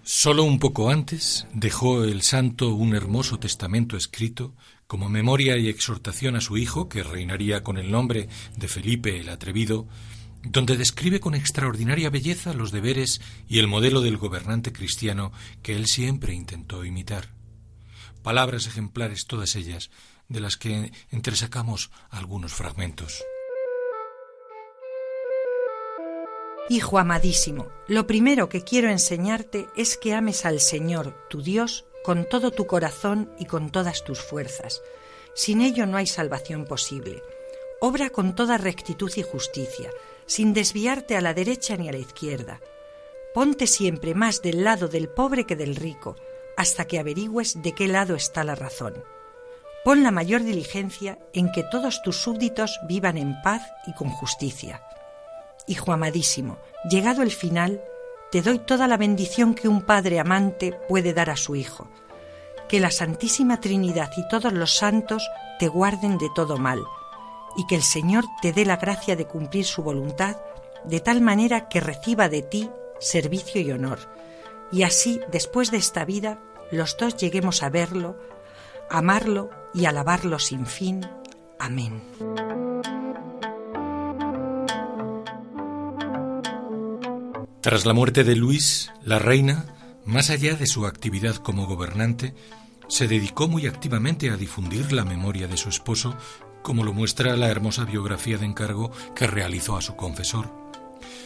S7: Solo un poco antes dejó el santo un hermoso testamento escrito como memoria y exhortación a su hijo, que reinaría con el nombre de Felipe el Atrevido, donde describe con extraordinaria belleza los deberes y el modelo del gobernante cristiano que él siempre intentó imitar. Palabras ejemplares todas ellas, de las que entresacamos algunos fragmentos.
S6: Hijo amadísimo, lo primero que quiero enseñarte es que ames al Señor, tu Dios, con todo tu corazón y con todas tus fuerzas. Sin ello no hay salvación posible. Obra con toda rectitud y justicia, sin desviarte a la derecha ni a la izquierda. Ponte siempre más del lado del pobre que del rico, hasta que averigües de qué lado está la razón. Pon la mayor diligencia en que todos tus súbditos vivan en paz y con justicia. Hijo amadísimo, llegado el final, te doy toda la bendición que un padre amante puede dar a su hijo. Que la Santísima Trinidad y todos los santos te guarden de todo mal, y que el Señor te dé la gracia de cumplir su voluntad de tal manera que reciba de ti servicio y honor, y así, después de esta vida, los dos lleguemos a verlo, amarlo y alabarlo sin fin. Amén.
S7: Tras la muerte de Luis, la reina, más allá de su actividad como gobernante, se dedicó muy activamente a difundir la memoria de su esposo, como lo muestra la hermosa biografía de encargo que realizó a su confesor.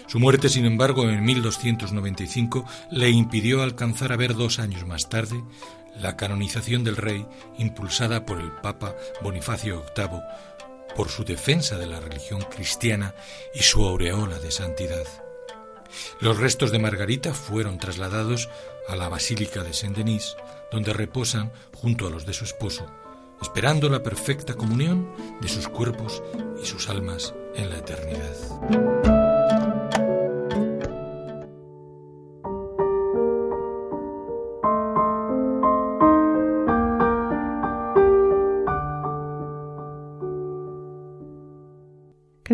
S7: Su muerte, sin embargo, en 1295 le impidió alcanzar a ver dos años más tarde la canonización del rey impulsada por el Papa Bonifacio VIII, por su defensa de la religión cristiana y su aureola de santidad. Los restos de Margarita fueron trasladados a la Basílica de Saint-Denis, donde reposan junto a los de su esposo, esperando la perfecta comunión de sus cuerpos y sus almas en la eternidad.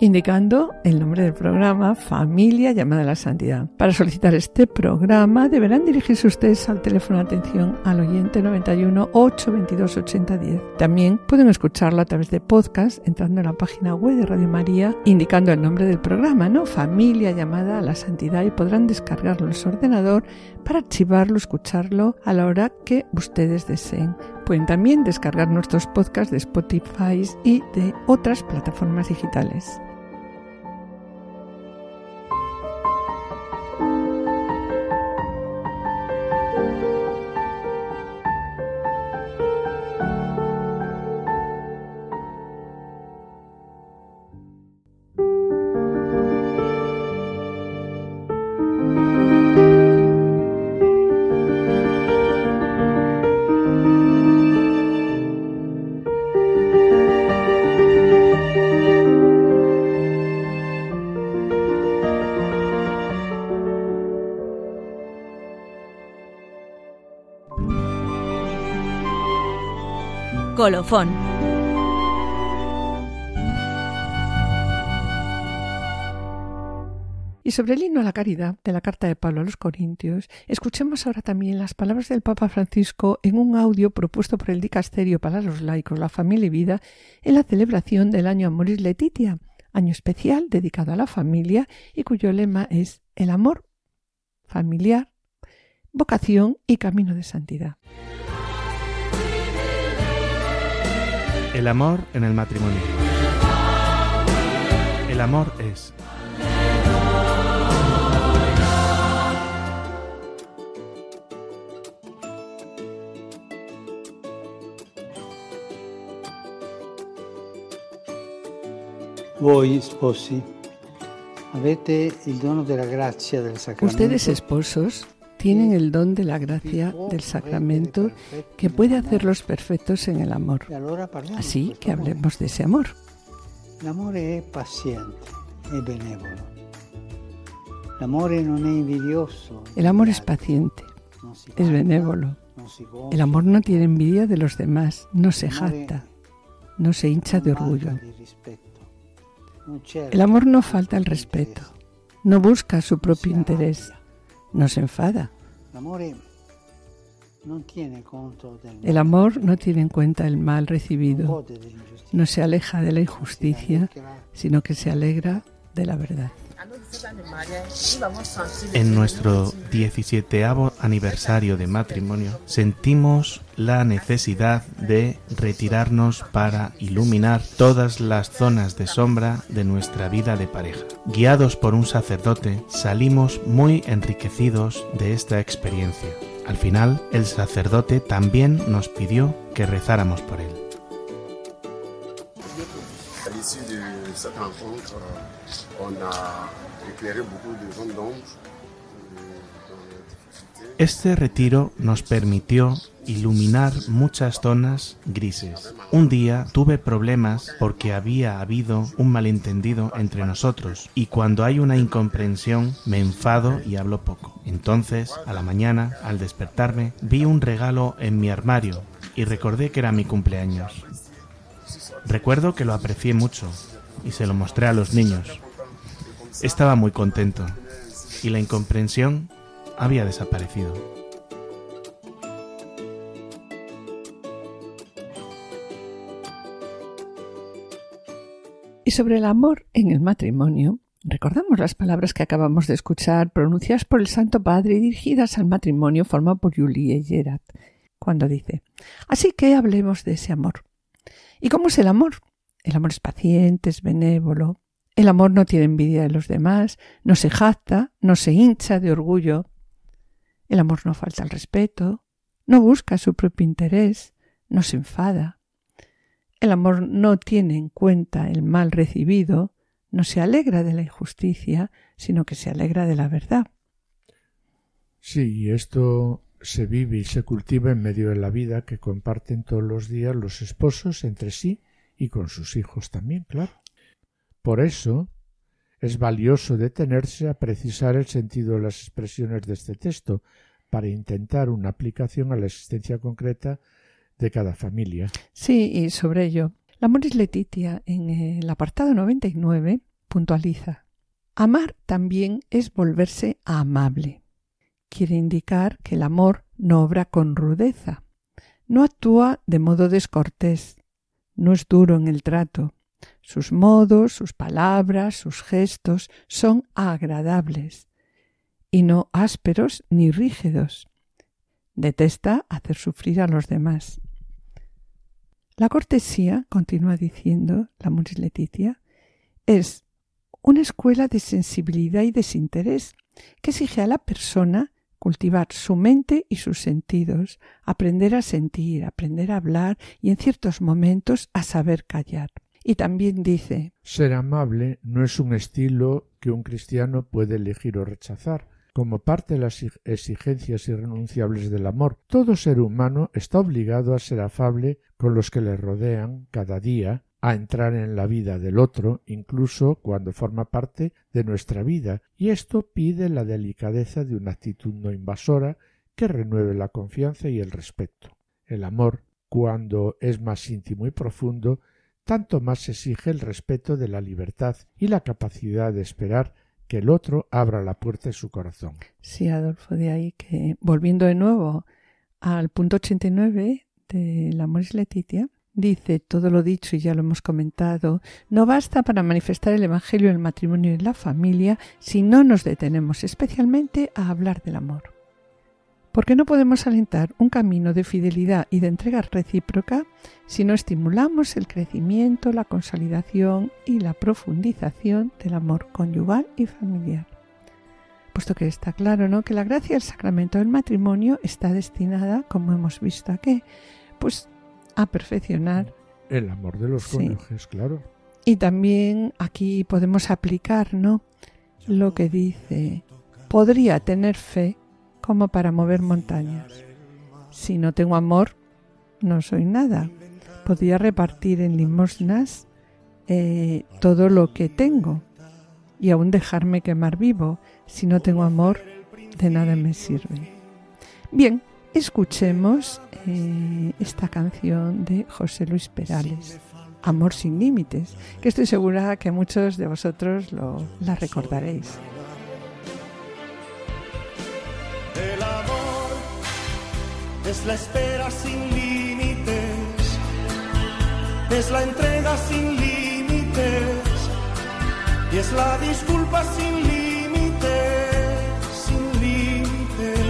S2: indicando el nombre del programa Familia llamada a la Santidad. Para solicitar este programa deberán dirigirse ustedes al teléfono de atención al oyente 91 822 8010. También pueden escucharlo a través de podcast entrando en la página web de Radio María indicando el nombre del programa, ¿no? Familia llamada a la Santidad y podrán descargarlo en su ordenador para archivarlo, escucharlo a la hora que ustedes deseen. Pueden también descargar nuestros podcasts de Spotify y de otras plataformas digitales. Y sobre el himno a la caridad de la carta de Pablo a los Corintios, escuchemos ahora también las palabras del Papa Francisco en un audio propuesto por el Dicasterio para los laicos, la familia y vida en la celebración del año Amoris Letitia, año especial dedicado a la familia y cuyo lema es el amor familiar, vocación y camino de santidad.
S8: El amor en el matrimonio. El amor es.
S5: Voi sposi avete il dono della grazia del sacramento.
S2: Ustedes esposos tienen el don de la gracia del sacramento que puede hacerlos perfectos en el amor. Así que hablemos de ese amor.
S5: El amor es paciente, es benévolo. El amor no es envidioso.
S2: El amor es paciente, es benévolo. El amor no tiene envidia de los demás, no se jacta, no se hincha de orgullo. El amor no falta el respeto, no busca su propio interés, no se enfada. El amor no tiene en cuenta el mal recibido, no se aleja de la injusticia, sino que se alegra de la verdad.
S8: En nuestro 17 aniversario de matrimonio sentimos la necesidad de retirarnos para iluminar todas las zonas de sombra de nuestra vida de pareja. Guiados por un sacerdote, salimos muy enriquecidos de esta experiencia. Al final, el sacerdote también nos pidió que rezáramos por él. Este retiro nos permitió iluminar muchas zonas grises. Un día tuve problemas porque había habido un malentendido entre nosotros y cuando hay una incomprensión me enfado y hablo poco. Entonces, a la mañana, al despertarme, vi un regalo en mi armario y recordé que era mi cumpleaños. Recuerdo que lo aprecié mucho y se lo mostré a los niños. Estaba muy contento y la incomprensión había desaparecido.
S2: Y sobre el amor en el matrimonio, Recordamos las palabras que acabamos de escuchar pronunciadas por el Santo Padre y dirigidas al matrimonio formado por Julie Gerard, cuando dice Así que hablemos de ese amor. ¿Y cómo es el amor? El amor es paciente, es benévolo. El amor no tiene envidia de los demás, no se jacta, no se hincha de orgullo. El amor no falta al respeto, no busca su propio interés, no se enfada. El amor no tiene en cuenta el mal recibido, no se alegra de la injusticia, sino que se alegra de la verdad.
S3: Sí, y esto se vive y se cultiva en medio de la vida que comparten todos los días los esposos entre sí y con sus hijos también, claro. Por eso es valioso detenerse a precisar el sentido de las expresiones de este texto para intentar una aplicación a la existencia concreta de cada familia.
S2: Sí, y sobre ello, la Moris Letitia en el apartado 99 puntualiza. Amar también es volverse amable. Quiere indicar que el amor no obra con rudeza, no actúa de modo descortés, no es duro en el trato. Sus modos, sus palabras, sus gestos son agradables y no ásperos ni rígidos. Detesta hacer sufrir a los demás. La cortesía, continúa diciendo la Muris Leticia, es una escuela de sensibilidad y desinterés que exige a la persona cultivar su mente y sus sentidos, aprender a sentir, aprender a hablar y en ciertos momentos a saber callar. Y también dice
S3: Ser amable no es un estilo que un cristiano puede elegir o rechazar. Como parte de las exigencias irrenunciables del amor, todo ser humano está obligado a ser afable con los que le rodean cada día a entrar en la vida del otro, incluso cuando forma parte de nuestra vida, y esto pide la delicadeza de una actitud no invasora que renueve la confianza y el respeto. El amor, cuando es más íntimo y profundo, tanto más exige el respeto de la libertad y la capacidad de esperar que el otro abra la puerta de su corazón.
S2: Sí, Adolfo, de ahí que, volviendo de nuevo al punto 89 de la Moris Letitia, Dice todo lo dicho y ya lo hemos comentado, no basta para manifestar el Evangelio en el matrimonio y en la familia si no nos detenemos especialmente a hablar del amor. Porque no podemos alentar un camino de fidelidad y de entrega recíproca si no estimulamos el crecimiento, la consolidación y la profundización del amor conyugal y familiar. Puesto que está claro, ¿no? que la gracia del sacramento del matrimonio está destinada, como hemos visto aquí, pues a perfeccionar
S3: el amor de los cónyuges, claro.
S2: Y también aquí podemos aplicar, ¿no? Lo que dice, podría tener fe como para mover montañas. Si no tengo amor, no soy nada. Podría repartir en limosnas eh, todo lo que tengo y aún dejarme quemar vivo. Si no tengo amor, de nada me sirve. Bien, escuchemos eh, esta canción de José Luis Perales, Amor sin límites, que estoy segura que muchos de vosotros la recordaréis.
S9: Es la espera sin límites, es la entrega sin límites y es la disculpa sin límites, sin límites.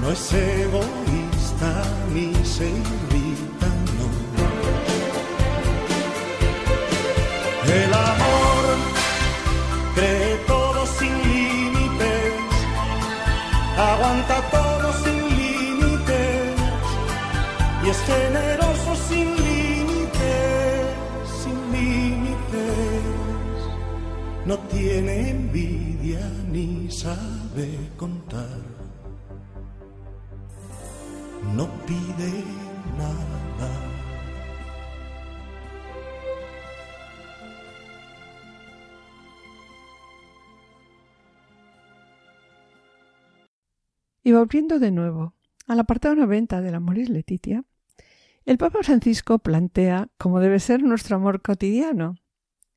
S9: No es egoísta ni se irrita, no. El amor cree No tiene envidia ni sabe contar no pide nada.
S2: Y volviendo de nuevo al apartado 90 del Amoris Letitia, el Papa Francisco plantea cómo debe ser nuestro amor cotidiano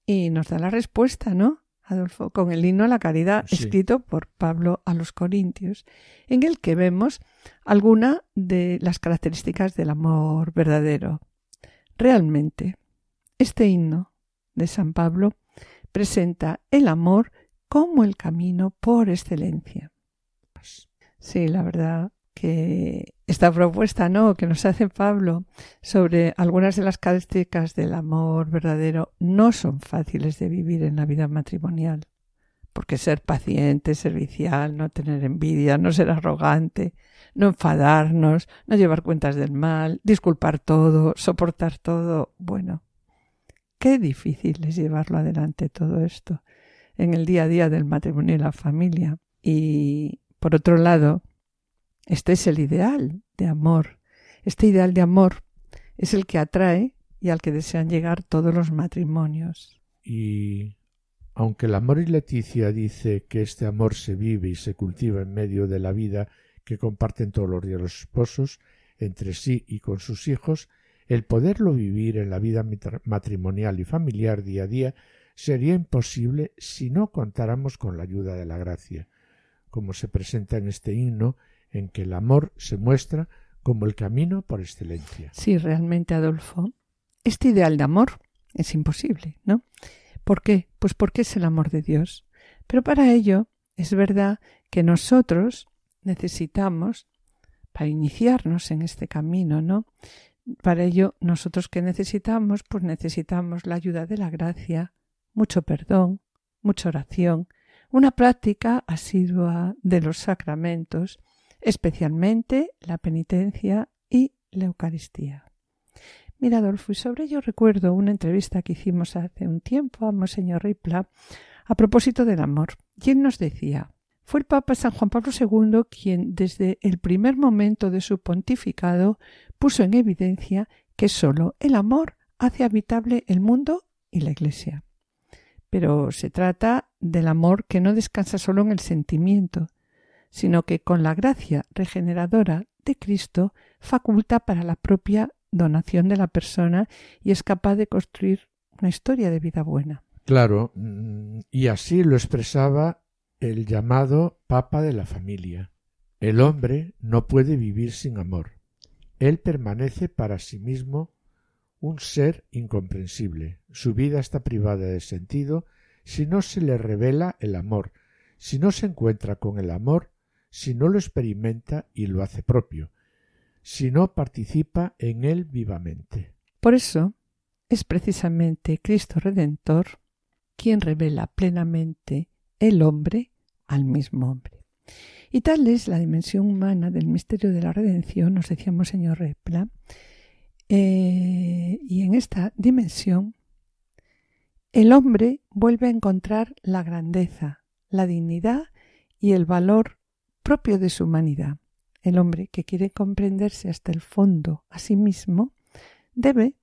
S2: y nos da la respuesta, ¿no? Adolfo, con el himno a la caridad
S3: Sí.
S2: escrito por Pablo a los Corintios, en el que vemos alguna de las características del amor verdadero. Realmente, este himno de San Pablo presenta el amor como el camino por excelencia. Sí, la verdad que esta propuesta, ¿no? que nos hace Pablo sobre algunas de las características del amor verdadero no son fáciles de vivir en la vida matrimonial. Porque ser paciente, servicial, no tener envidia, no ser arrogante, no enfadarnos, no llevar cuentas del mal, disculpar todo, soportar todo, bueno, qué difícil es llevarlo adelante todo esto en el día a día del matrimonio y la familia. Y por otro lado, este es el ideal de amor. Este ideal de amor es el que atrae y al que desean llegar todos los matrimonios.
S3: Y aunque el amor y Leticia dice que este amor se vive y se cultiva en medio de la vida que comparten todos los días los esposos, entre sí y con sus hijos, el poderlo vivir en la vida matrimonial y familiar día a día sería imposible si no contáramos con la ayuda de la gracia, como se presenta en este himno en que el amor se muestra como el camino por excelencia.
S2: Sí, realmente, Adolfo, este ideal de amor es imposible, ¿no? ¿Por qué? Pues porque es el amor de Dios. Pero para ello es verdad que nosotros necesitamos, para iniciarnos en este camino, ¿no? Para ello, nosotros que necesitamos, pues necesitamos la ayuda de la gracia, mucho perdón, mucha oración, una práctica asidua de los sacramentos, especialmente la penitencia y la Eucaristía. Mira, Adolfo, y sobre ello recuerdo una entrevista que hicimos hace un tiempo a Monseñor Ripla a propósito del amor. Y él nos decía, fue el Papa San Juan Pablo II quien desde el primer momento de su pontificado puso en evidencia que sólo el amor hace habitable el mundo y la Iglesia. Pero se trata del amor que no descansa solo en el sentimiento, sino que con la gracia regeneradora de Cristo faculta para la propia donación de la persona y es capaz de construir una historia de vida buena.
S3: Claro, mm, y así lo expresaba el llamado Papa de la familia. El hombre no puede vivir sin amor. Él permanece para sí mismo un ser incomprensible. Su vida está privada de sentido si no se le revela el amor, si no se encuentra con el amor, si no lo experimenta y lo hace propio, si no participa en él vivamente.
S2: Por eso es precisamente Cristo Redentor quien revela plenamente el hombre al mismo hombre. Y tal es la dimensión humana del misterio de la redención, nos decíamos señor Repla, eh, y en esta dimensión el hombre vuelve a encontrar la grandeza, la dignidad y el valor propio de su humanidad. El hombre que quiere comprenderse hasta el fondo a sí mismo debe,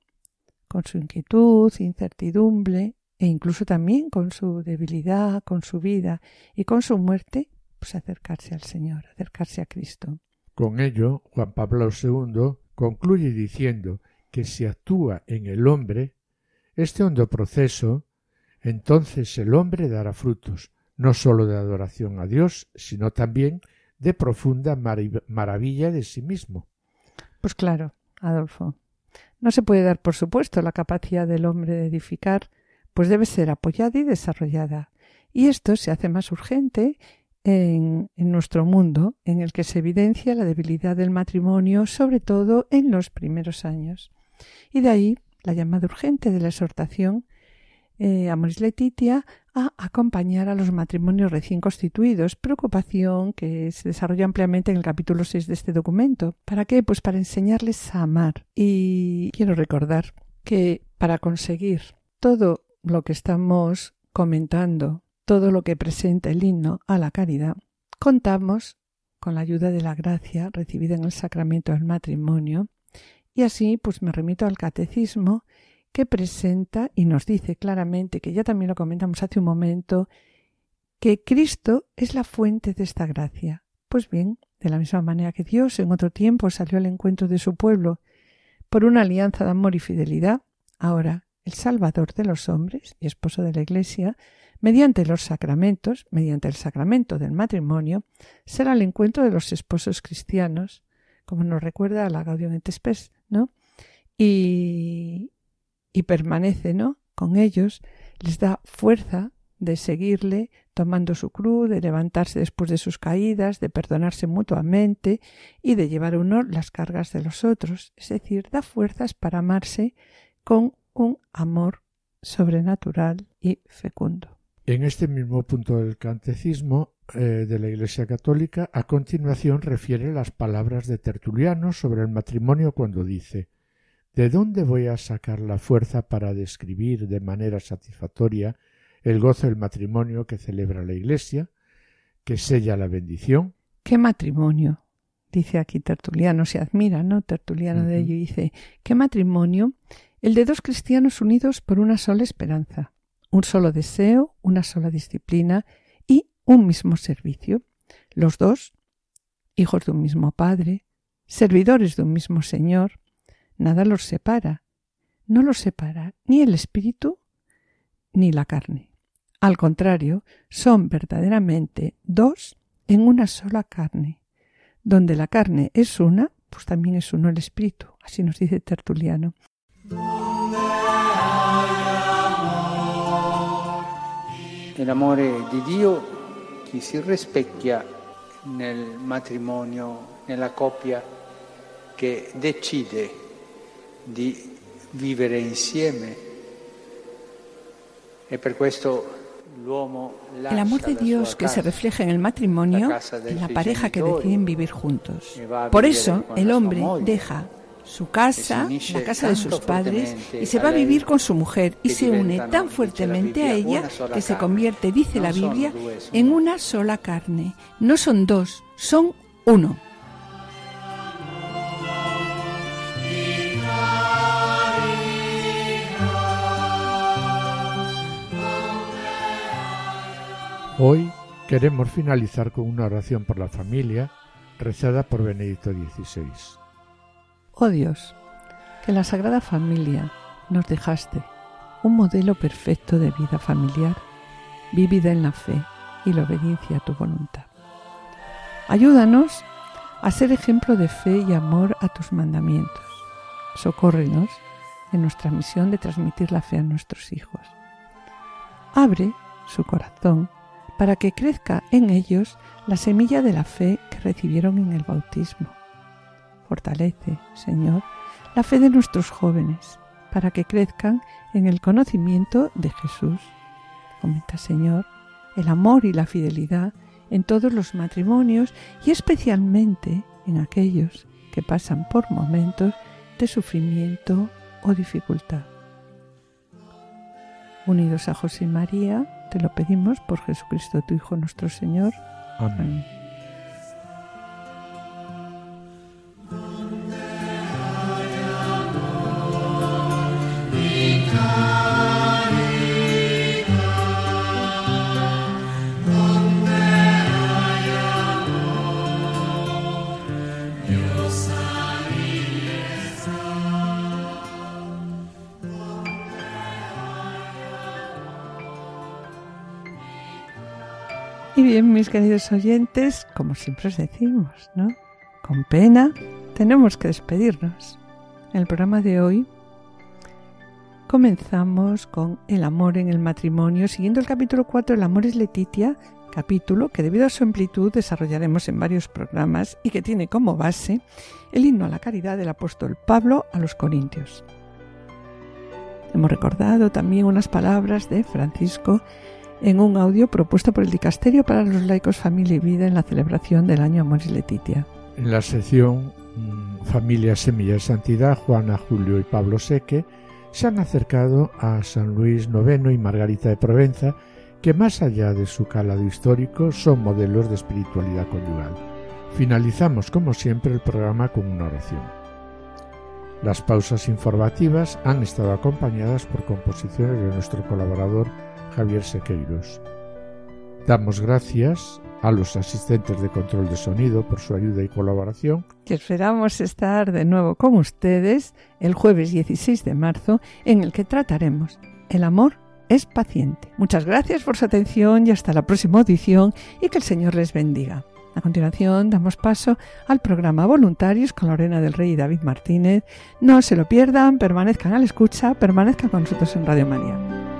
S2: con su inquietud, incertidumbre e incluso también con su debilidad, con su vida y con su muerte, pues acercarse al Señor, acercarse a Cristo.
S3: Con ello, Juan Pablo II concluye diciendo que si actúa en el hombre este hondo proceso, entonces el hombre dará frutos, no sólo de adoración a Dios, sino también de profunda maravilla de sí mismo.
S2: Pues claro, Adolfo. No se puede dar por supuesto la capacidad del hombre de edificar, pues debe ser apoyada y desarrollada. Y esto se hace más urgente en, nuestro mundo, en el que se evidencia la debilidad del matrimonio, sobre todo en los primeros años. Y de ahí la llamada urgente de la exhortación eh, Amoris Letitia a acompañar a los matrimonios recién constituidos, preocupación que se desarrolla ampliamente en el capítulo 6 de este documento. ¿Para qué? Pues para enseñarles a amar. Y quiero recordar que para conseguir todo lo que estamos comentando, todo lo que presenta el himno a la caridad, contamos con la ayuda de la gracia recibida en el sacramento del matrimonio y así pues me remito al catecismo que presenta y nos dice claramente, que ya también lo comentamos hace un momento, que Cristo es la fuente de esta gracia. Pues bien, de la misma manera que Dios en otro tiempo salió al encuentro de su pueblo por una alianza de amor y fidelidad, ahora el Salvador de los hombres y esposo de la Iglesia, mediante los sacramentos, mediante el sacramento del matrimonio, será el encuentro de los esposos cristianos, como nos recuerda la Gaudium et Spes, ¿no? Y, y permanece, ¿no? Con ellos les da fuerza de seguirle tomando su cruz, de levantarse después de sus caídas, de perdonarse mutuamente y de llevar uno las cargas de los otros. Es decir, da fuerzas para amarse con un amor sobrenatural y fecundo.
S3: En este mismo punto del catecismo eh, de la Iglesia Católica, a continuación refiere las palabras de Tertuliano sobre el matrimonio cuando dice ¿De dónde voy a sacar la fuerza para describir de manera satisfactoria el gozo del matrimonio que celebra la Iglesia, que sella la bendición?
S2: ¿Qué matrimonio? Dice aquí Tertuliano, se admira, ¿no? Tertuliano de ello dice, ¿qué matrimonio? El de dos cristianos unidos por una sola esperanza, un solo deseo, una sola disciplina y un mismo servicio. Los dos, hijos de un mismo Padre, servidores de un mismo Señor, nada los separa. No los separa ni el espíritu ni la carne. Al contrario, son verdaderamente dos en una sola carne. Donde la carne es una, pues también es uno el espíritu, así nos dice Tertuliano.
S5: El amore di Dio che si rispecchia nel matrimonio, nella coppia che decide di vivere insieme e per questo
S2: el amor de Dios que se refleja en el matrimonio, en la pareja que deciden vivir juntos. Por eso el hombre deja su casa, la casa de sus padres, y se va a vivir con su mujer y se une tan fuertemente a ella que se convierte, dice la Biblia, en una sola carne. No son dos, son uno.
S3: Hoy queremos finalizar con una oración por la familia rezada por Benedicto XVI.
S2: Oh Dios, que la Sagrada Familia nos dejaste un modelo perfecto de vida familiar, vivida en la fe y la obediencia a tu voluntad. Ayúdanos a ser ejemplo de fe y amor a tus mandamientos. Socórrenos en nuestra misión de transmitir la fe a nuestros hijos. Abre su corazón para que crezca en ellos la semilla de la fe que recibieron en el bautismo. Fortalece, Señor, la fe de nuestros jóvenes, para que crezcan en el conocimiento de Jesús. Aumenta, Señor, el amor y la fidelidad en todos los matrimonios y especialmente en aquellos que pasan por momentos de sufrimiento o dificultad. Unidos a José y María, te lo pedimos por Jesucristo, tu Hijo nuestro Señor.
S3: Amén.
S2: Y bien, mis queridos oyentes, como siempre os decimos, ¿no? Con pena tenemos que despedirnos. En el programa de hoy comenzamos con el amor en el matrimonio, siguiendo el capítulo 4, El amor es Letitia, capítulo que debido a su amplitud desarrollaremos en varios programas y que tiene como base el himno a la caridad del apóstol Pablo a los Corintios. Hemos recordado también unas palabras de Francisco en un audio propuesto por el Dicasterio para los laicos Familia y Vida en la celebración del año Amoris Letitia.
S3: En la sección mm, Familia Semilla de Santidad, Juana, Julio y Pablo Seque se han acercado a San Luis IX y Margarita de Provenza, que más allá de su calado histórico son modelos de espiritualidad conyugal. Finalizamos, como siempre, el programa con una oración. Las pausas informativas han estado acompañadas por composiciones de nuestro colaborador Javier Sequeiros. Damos gracias a los asistentes de control de sonido por su ayuda y colaboración.
S2: Que esperamos estar de nuevo con ustedes el jueves 16 de marzo, en el que trataremos el amor es paciente. Muchas gracias por su atención y hasta la próxima audición y que el Señor les bendiga. A continuación damos paso al programa Voluntarios con Lorena del Rey y David Martínez. No se lo pierdan, permanezcan a la escucha, permanezcan con nosotros en Radio María.